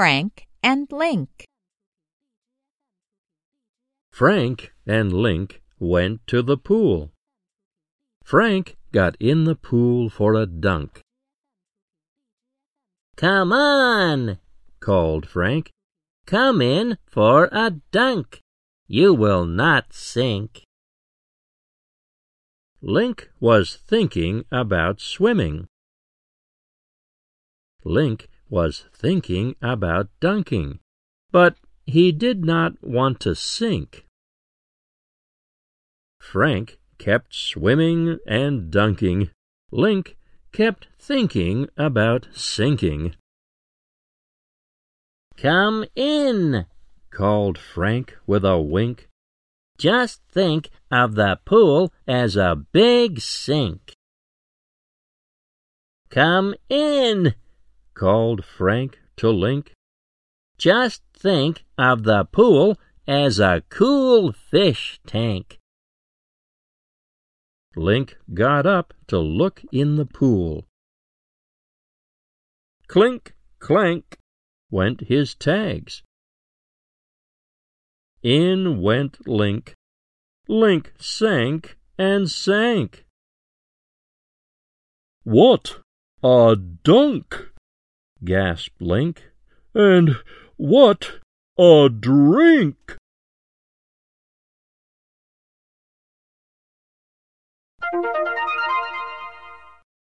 Frank and Link. Frank and Link went to the pool. Frank got in the pool for a dunk. Come on, called Frank. Come in for a dunk. You will not sink. Link was thinking about swimming. Link was thinking about dunking, but he did not want to sink. Frank kept swimming and dunking. Link kept thinking about sinking. Come in, called Frank with a wink. Just think of the pool as a big sink. Come in, called Frank to Link. Just think of the pool as a cool fish tank. Link got up to look in the pool. Clink, clank went his tags. In went Link. Link sank and sank. What a dunk! Gasped Link. And what a drink!